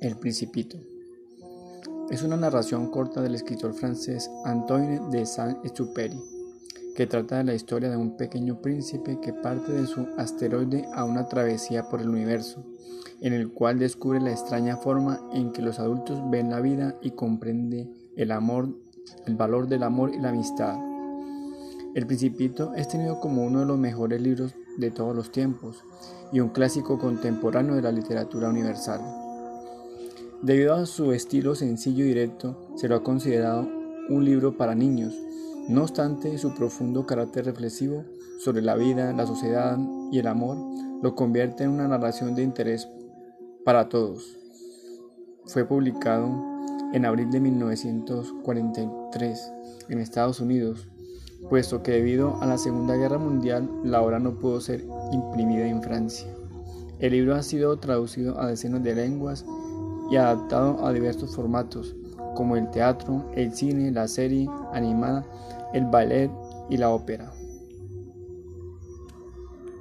El Principito. Es una narración corta del escritor francés Antoine de Saint-Exupéry, que trata de la historia de un pequeño príncipe que parte de su asteroide a una travesía por el universo, en el cual descubre la extraña forma en que los adultos ven la vida y comprende el amor, el valor del amor y la amistad. El Principito es tenido como uno de los mejores libros de todos los tiempos y un clásico contemporáneo de la literatura universal. Debido a su estilo sencillo y directo, se lo ha considerado un libro para niños. No obstante, su profundo carácter reflexivo sobre la vida, la sociedad y el amor lo convierte en una narración de interés para todos. Fue publicado en abril de 1943 en Estados Unidos, puesto que debido a la Segunda Guerra Mundial la obra no pudo ser imprimida en Francia. El libro ha sido traducido a decenas de lenguas y adaptado a diversos formatos, como el teatro, el cine, la serie animada, el ballet y la ópera.